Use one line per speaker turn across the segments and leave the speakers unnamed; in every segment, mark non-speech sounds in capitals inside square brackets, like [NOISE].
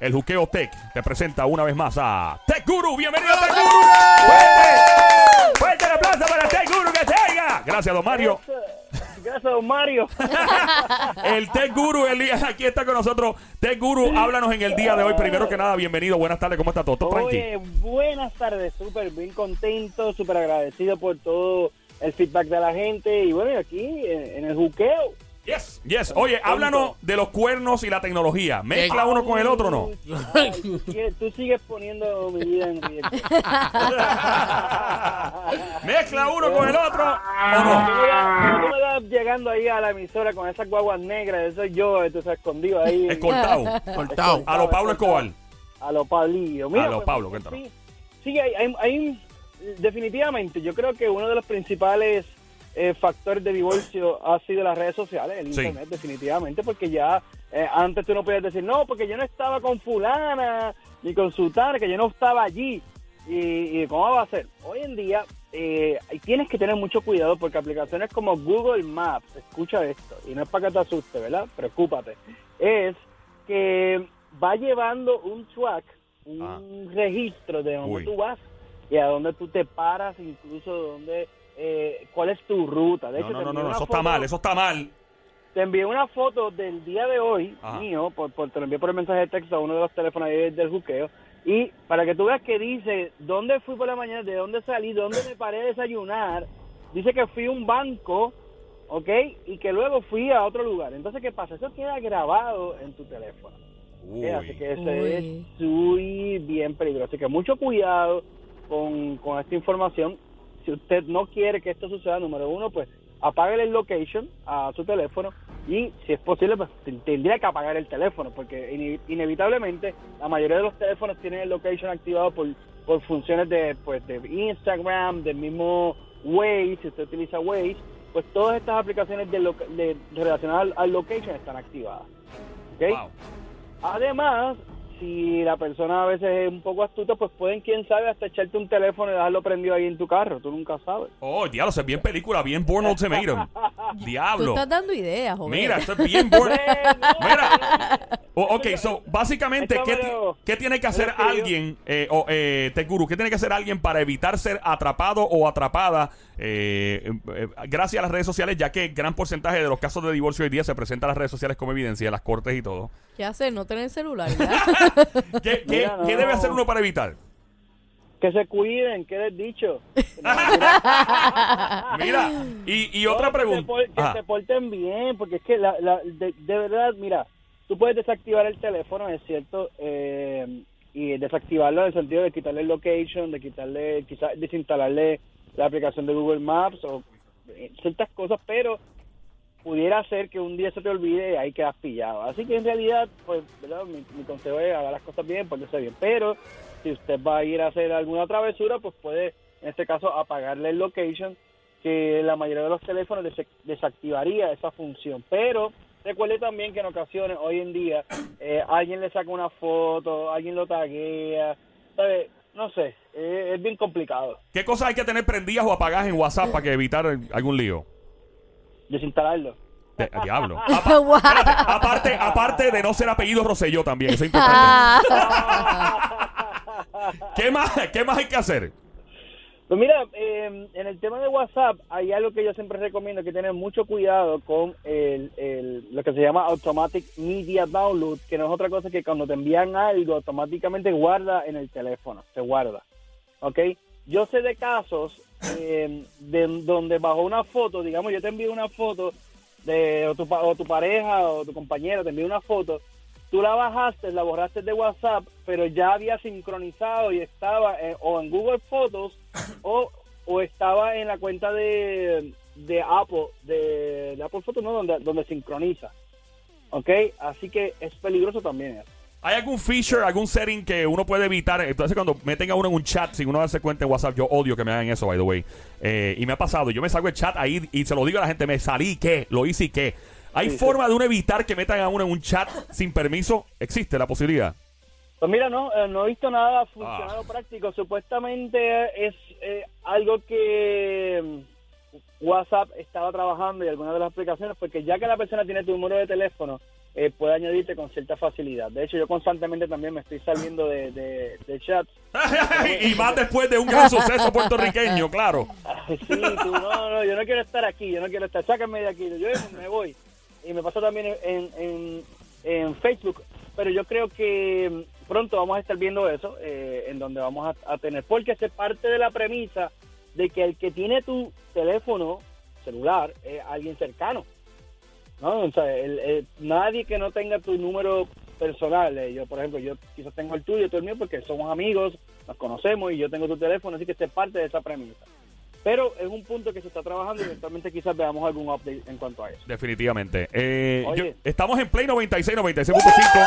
el Juqueo Tech te presenta una vez más a Tech Guru. Bienvenido a Tech Guru. Fuerte, fuerte el aplauso para Tech Guru que tenga. Gracias, don Mario.
Gracias, don Mario. [LAUGHS]
El Tech Guru, Elías, aquí está con nosotros. Tech Guru, háblanos en el día de hoy. Primero que nada, bienvenido. Buenas tardes, ¿cómo está todo? ¿Todo tranquilo?
Oye, buenas tardes, súper bien contento, súper agradecido por todo el feedback de la gente. Y bueno, y aquí en, en el juqueo.
Yes, yes. Oye, háblanos de los cuernos y la tecnología. ¿Mezcla uno con el otro o no?
Ay, tú sigues poniendo mi vida en riesgo. [LAUGHS]
¿Mezcla uno con el otro o no?
tú me das llegando ahí a la emisora con esas guaguas negras, eso soy yo, entonces escondido ahí.
Escoltado.
Cortado.
A lo Pablo Escobar.
A lo Pablillo.
A lo Pablo, cuéntanos.
Sí, sí, hay, hay- hay- definitivamente, yo creo que uno de los principales eh, factores de divorcio ha sido las redes sociales, el
Sí.
internet, definitivamente, porque ya eh, antes tú no podías decir, no, porque yo no estaba con fulana, ni con sultana, que yo no estaba allí. ¿Y, y cómo va a ser? Hoy en día eh, tienes que tener mucho cuidado porque aplicaciones como Google Maps, escucha esto, y no es para que te asuste, ¿verdad? Preocúpate. Es que va llevando un track, un
Ah.
registro de dónde
Uy.
tú vas y a dónde tú te paras, incluso dónde, eh, cuál es tu ruta. De
No,
hecho,
no,
te
no,
envié
no,
una
eso está mal, eso está mal.
Te envié una foto del día de hoy,
Ajá.
mío, por, por- te lo envié por el mensaje de texto a uno de los teléfonos ahí del juqueo. Y para que tú veas que dice dónde fui por la mañana, de dónde salí, dónde me paré a desayunar. Dice que fui a un banco, ¿ok? Y que luego fui a otro lugar. Entonces, ¿qué pasa? Eso queda grabado en tu teléfono. ¿ok? Así que eso es muy bien peligroso. Así que mucho cuidado con, con esta información. Si usted no quiere que esto suceda, número uno, pues apague el location a su teléfono y si es posible, pues tendría que apagar el teléfono porque ine- inevitablemente la mayoría de los teléfonos tienen el location activado por, por funciones de, pues, de Instagram, del mismo Waze, si usted utiliza Waze, pues todas estas aplicaciones de, de- relacionadas al, al location están activadas. ¿ok?
Wow.
Además, si la persona a veces es un poco astuta, pues pueden, quién sabe, hasta echarte un teléfono y dejarlo prendido ahí en tu carro. Tú nunca sabes.
Oh, diablo, eso es bien película, bien Born Ultimatum. [LAUGHS]
Tú
Diablo.
estás dando ideas, joven.
Mira, esto es bien Born. [LAUGHS] Mira. O- ok, so, básicamente, ¿qué, qué tiene que hacer alguien, eh, o, eh, qué tiene que hacer alguien para evitar ser atrapado o atrapada eh, eh, gracias a las redes sociales, ya que gran porcentaje de los casos de divorcio hoy día se presentan a las redes sociales como evidencia, las cortes y todo?
¿Qué hacer? No tener celular. [LAUGHS]
¿Qué, qué-
Mira,
qué
no.
debe hacer uno para evitar?
Que se cuiden, que les dicho. [LAUGHS]
Mira, y, y otra
No, que se
pregunta.
por- Que, se porten bien, porque es que la, la- de, de verdad, mira, tú puedes desactivar el teléfono, es cierto, eh, y desactivarlo en el sentido de quitarle el location, de quitarle, quizás desinstalarle la aplicación de Google Maps o eh, ciertas cosas, pero pudiera ser que un día se te olvide y ahí quedas pillado. Así que en realidad, pues, ¿verdad? Mi, mi consejo es haga las cosas bien, porque bien. Pero si usted va a ir a hacer alguna travesura, pues puede, en este caso, apagarle el location, que la mayoría de los teléfonos des- desactivaría esa función. Pero recuerde también que en ocasiones, hoy en día, eh, alguien le saca una foto, alguien lo taguea, ¿sabe? No sé, eh, es bien complicado
¿Qué cosas hay que tener prendidas o apagadas en WhatsApp para que evitar algún lío?
desinstalarlo.
De- diablo. Apa- [LAUGHS]
Wow.
espérate, aparte, aparte de no ser apellido Rosselló también, eso es [LAUGHS] importante.
Ah,
¿Qué más, ¿Qué más hay que hacer?
Pues mira, eh, en el tema de WhatsApp hay algo que yo siempre recomiendo que tener mucho cuidado con el, el- lo que se llama Automatic Media Download, que no es otra cosa que cuando te envían algo automáticamente guarda en el teléfono, se guarda. ¿Ok? Yo sé de casos eh, de donde bajo una foto, digamos, yo te envío una foto de o tu, o tu pareja o tu compañero te envía una foto, la bajaste, la borraste de WhatsApp, pero ya había sincronizado y estaba eh, o en Google Fotos o, o estaba en la cuenta de, de Apple, de, Apple Photos, ¿no? Donde, donde sincroniza. ¿Ok? Así que es peligroso también eso.
¿Hay algún feature, algún setting que uno puede evitar? Entonces, cuando meten a uno en un chat sin uno darse cuenta en WhatsApp, yo odio que me hagan eso, by the way. Eh, y me ha pasado, yo me salgo el chat ahí y se lo digo a la gente, me salí, ¿qué? Lo hice y qué. ¿Hay
Sí,
forma de uno evitar que metan a uno en un chat sin permiso? ¿Existe la posibilidad?
Pues mira, no, eh, no he visto nada funcionado
Ah.
práctico. Supuestamente es eh, algo que mm, WhatsApp estaba trabajando y algunas de las aplicaciones, porque ya que la persona tiene tu número de teléfono, eh, puede añadirte con cierta facilidad. De hecho, yo constantemente también me estoy saliendo de, de, de chats. [LAUGHS]
y más después de un gran suceso puertorriqueño, claro. [LAUGHS]
Sí, tú, no, no, yo no quiero estar aquí, yo no quiero estar, sácame de aquí, yo me voy. Y me pasó también en, en, en Facebook, pero yo creo que pronto vamos a estar viendo eso, eh, en donde vamos a, a tener, porque se parte de la premisa de que el que tiene tu teléfono celular es alguien cercano. ¿no? O sea, el- el- nadie que no tenga tu número personal, eh, yo por ejemplo, yo quizás tengo el tuyo, tú el mío, porque somos amigos, nos conocemos y yo tengo tu teléfono, así que se parte de esa premisa. Pero es un punto que se está trabajando y eventualmente quizás veamos algún update en cuanto a eso.
Definitivamente. Eh,
Oye.
yo- estamos en Play 96, 96.5.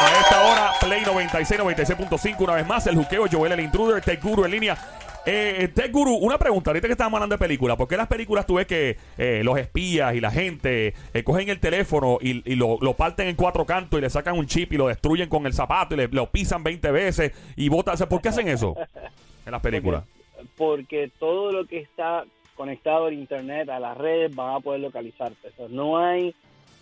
A esta hora, Play 96, 96.5. Una vez más, el juqueo, Joel el Intruder, Tech Guru en línea. Eh, Tech Guru, una pregunta. Ahorita que estábamos hablando de películas, ¿por qué las películas tú ves que eh, los espías y la gente eh, cogen el teléfono y, y lo, lo parten en cuatro cantos y le sacan un chip y lo destruyen con el zapato y le, lo pisan 20 veces y botan? ¿Por qué hacen eso en las películas?
Porque todo lo que está conectado al internet, a las redes, van a poder localizarte. O sea, no hay,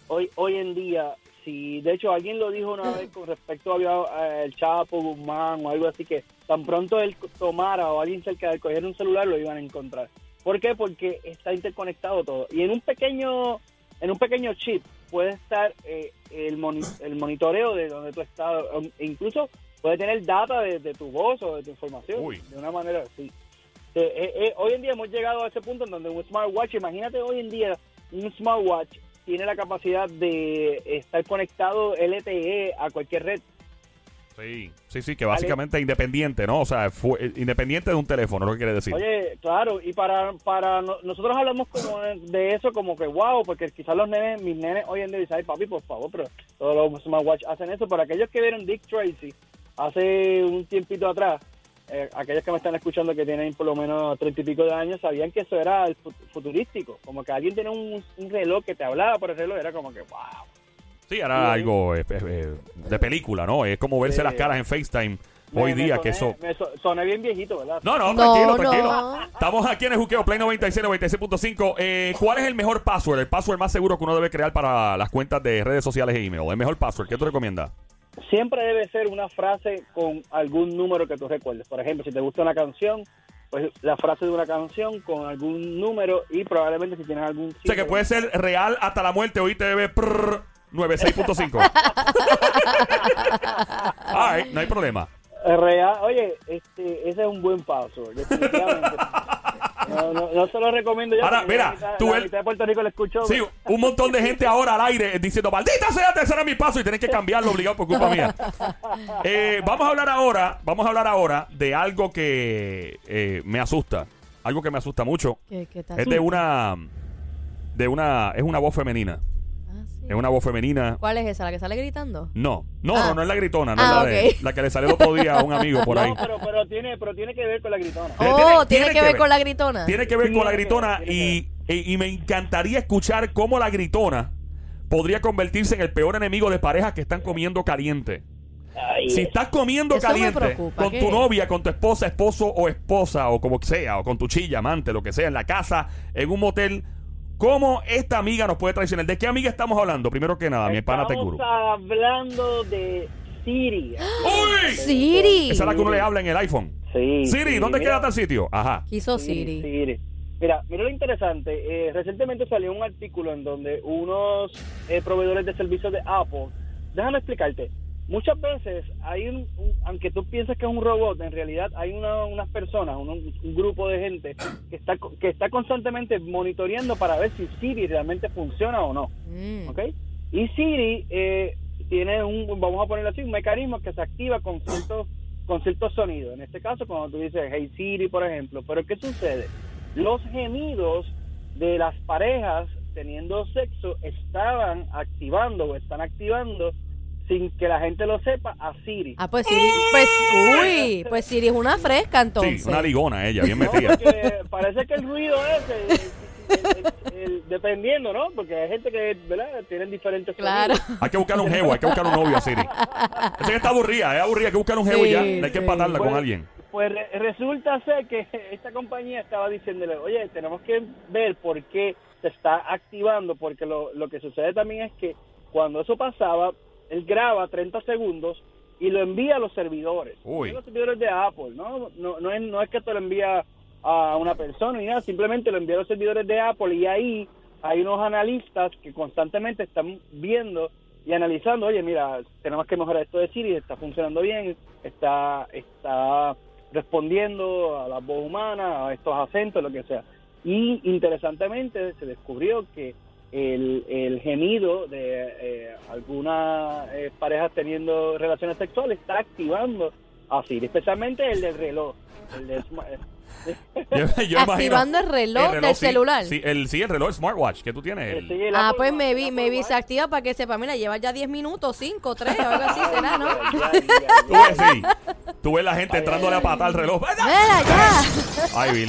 hoy, hoy en día, si de hecho alguien lo dijo una vez con respecto a el Chapo Guzmán o algo así, que tan pronto él tomara o alguien cerca de él cogiera un celular, lo iban a encontrar. ¿Por qué? Porque está interconectado todo. Y en un pequeño, en un pequeño chip puede estar eh, el, moni- el monitoreo de donde tú estás, incluso puede tener data de, de tu voz o de tu información.
Uy.
De una manera así. Eh, eh, eh, hoy en día hemos llegado a ese punto en donde un smartwatch, imagínate hoy en día, un smartwatch tiene la capacidad de estar conectado LTE a cualquier red.
Sí, sí, sí, que básicamente independiente, ¿no? O sea, fue, eh, independiente de un teléfono, lo que quiere decir.
Oye, claro, y para, para no- nosotros hablamos como de eso como que wow, porque quizás los nenes, mis nenes hoy en día dicen, ay papi, por favor, pero todos los smartwatch hacen eso. Pero aquellos que vieron Dick Tracy hace un tiempito atrás, eh, aquellos que me están escuchando que tienen por lo menos treinta y pico de años, sabían que eso era el fu- futurístico. Como que alguien tiene un, un reloj que te hablaba por el reloj, era como que wow.
Sí, era
Sí.
algo eh, eh, de película, ¿no? Es como verse
Sí.
las caras en FaceTime
Me-
hoy
me
día,
soné-
que eso...
Me so- soné bien viejito, ¿verdad?
No, no,
No,
tranquilo,
no.
tranquilo. Estamos aquí en el Juqueo Play 96, 96.5. Eh, ¿Cuál es el mejor password? El password más seguro que uno debe crear para las cuentas de redes sociales e email. El mejor password, ¿qué tú recomiendas?
Siempre debe ser una frase con algún número que tú recuerdes. Por ejemplo, si te gusta una canción, pues la frase de una canción con algún número y probablemente si tienes algún...
O sea, que puede ser real hasta la muerte o ITV prrr, 96.5. [LAUGHS] All right, no hay problema.
Real, oye, este, ese es un buen password, definitivamente. [LAUGHS] No, no, no se lo recomiendo yo.
Ahora, mira,
la
tú
la
el-
de Puerto Rico lo escuchó.
Sí, un montón de gente ahora al aire diciendo, maldita sea, ese era mi paso y tenés que cambiarlo obligado por culpa mía. [LAUGHS] Eh, vamos a hablar ahora, vamos a hablar ahora de algo que eh, me asusta, algo que me asusta mucho.
¿Qué, qué tal?
Es de una, de una, es una voz femenina. Es una voz femenina.
¿Cuál es esa? ¿La que sale gritando?
No, no,
Ah.
no, no es la gritona, no
Ah,
es la, de- la que le salió el otro día a un amigo por ahí.
No, pero, pero, tiene, pero tiene que ver con la gritona.
Tiene-
Oh,
tiene-
¿tiene,
tiene
que,
que
ver
ver.
con la gritona?
Tiene que ver con la gritona
ver,
y, y, y me encantaría escuchar cómo la gritona podría convertirse en el peor enemigo de parejas que están comiendo caliente.
Ay,
Si estás comiendo caliente
preocupa,
con
¿qué?
tu novia, con tu esposa, esposo o esposa, o como sea, o con tu chilla, amante, lo que sea, en la casa, en un motel, ¿cómo esta amiga nos puede traicionar? ¿De qué amiga estamos hablando? Primero que nada, mi pana
Estamos
Tecuru.
hablando de Siri.
¡Uy!
Siri.
Esa es la que uno le habla en el iPhone.
Sí.
Siri,
sí,
¿dónde
mira.
queda tal sitio? Ajá.
Quiso Siri.
Siri. Mira, mira lo interesante. eh, recientemente salió un artículo en donde unos eh, proveedores de servicios de Apple, déjame explicarte, muchas veces hay un, un- aunque tú pienses que es un robot, en realidad hay una- unas personas, un, un grupo de gente que está, que está constantemente monitoreando para ver si Siri realmente funciona o no.
Mm.
¿ok? Y Siri eh, tiene un, vamos a ponerlo así, un mecanismo que se activa con ciertos, con ciertos sonidos. En este caso, cuando tú dices Hey Siri, por ejemplo. Pero ¿qué sucede? Los gemidos de las parejas teniendo sexo estaban activando o están activando sin que la gente lo sepa a Siri.
Ah, pues Siri, pues, uy, pues Siri es una fresca entonces.
Sí, una ligona ella, bien metida.
parece que el ruido ese, el- el- el- dependiendo, ¿no? Porque hay gente que, ¿verdad? Tienen diferentes
Claro.
sonidos.
Hay que buscar un jevo, hay que buscar un novio a Siri. Esa que está aburrida, es aburrida, hay que buscar un jevo y
Sí,
ya. Hay que empatarla con
Pues-
alguien.
Pues re- resulta ser que esta compañía estaba diciéndole, oye, tenemos que ver por qué se está activando, porque lo, lo que sucede también es que cuando eso pasaba, él graba 30 segundos y lo envía a los servidores.
Uy.
A los servidores de Apple, ¿no? No, no, es, no es que te lo envía a una persona ni nada, simplemente lo envía a los servidores de Apple y ahí hay unos analistas que constantemente están viendo y analizando, oye, mira, tenemos que mejorar esto de Siri, está funcionando bien, está, está respondiendo a la voz humana, a estos acentos, lo que sea. Y interesantemente se descubrió que el, el gemido de eh, algunas eh, parejas teniendo relaciones sexuales está activando a Siri, especialmente el del reloj. El
Yo, yo [LAUGHS]
Activando el reloj del
sí,
celular.
Sí, el, sí, el reloj smartwatch que tú tienes. el-
Sí, el
Ah, pues maybe,
el Apple
maybe se activa para que sepa, mira, lleva ya 10 minutos, 5, 3, algo así [LAUGHS] será, ¿no?
Tú ves, sí. Tú ves la gente entrándole a patar al reloj.
Mira, ya. [LAUGHS]
Ay.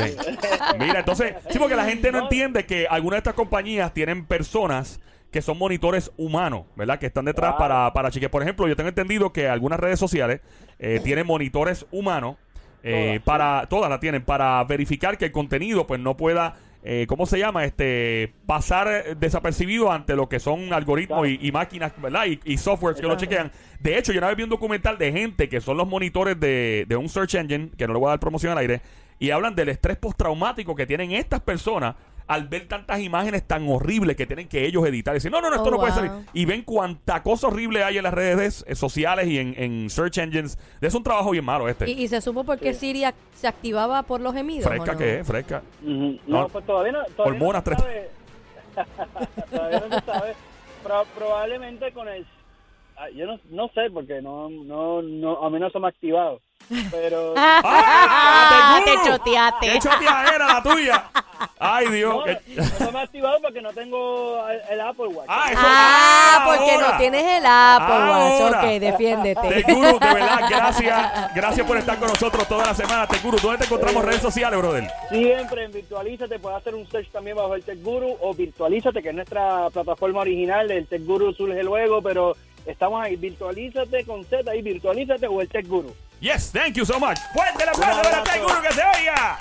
Mira, entonces, sí, porque la gente no entiende que algunas de estas compañías tienen personas que son monitores humanos, ¿verdad? Que están detrás
Claro.
para, para chequear. Por ejemplo, yo tengo entendido que algunas redes sociales eh, tienen monitores humanos eh,
Todas,
para, todas la tienen, para verificar que el contenido pues no pueda, eh, ¿cómo se llama? Este, pasar desapercibido ante lo que son algoritmos
Claro.
y, y máquinas, ¿verdad? Y, y softwares que lo chequean. De hecho, yo una vez vi un documental de gente que son los monitores de, de un search engine, que no le voy a dar promoción al aire, y hablan del estrés postraumático que tienen estas personas al ver tantas imágenes tan horribles que tienen que ellos editar. Y dicen, no, no, no, esto
Oh,
no puede salir. Y ven cuánta cosa horrible hay en las redes eh, sociales y en, en search engines. Es un trabajo bien malo este.
¿Y, y se supo por qué Siri se activaba por los gemidos?
fresca
no?
que es, fresca.
Ujú.
No.
No, pues todavía no, todavía
Hormonas
no sabe. todavía no se sabe. Pro- probablemente con el... ah, Yo no, no sé, porque no, no, no, a mí no se me ha activado. Pero...
¡Ah!
te
Guru!
choteaste.
¡Qué choteadera la tuya! ¡Ay, Dios!
No, no me ha activado porque no tengo el, el Apple Watch.
¡Ah, eso!
Ah, porque
ahora!
no tienes el Apple Watch.
Ahora.
Ok, defiéndete.
Teguru, de verdad, [LAUGHS] gracias. Gracias por estar con nosotros toda la semana. Teguru, ¿dónde te encontramos redes sociales, brother?
Siempre en Virtualízate puedes hacer un search también bajo el Tech Guru o Virtualízate, que es nuestra plataforma original. El Tech Guru surge luego, pero estamos ahí. Virtualízate con Z ahí, Virtualízate o el Tech Guru.
Yes, thank you so much. Fuerte el aplauso para
abrazo.
Teguru que se oiga.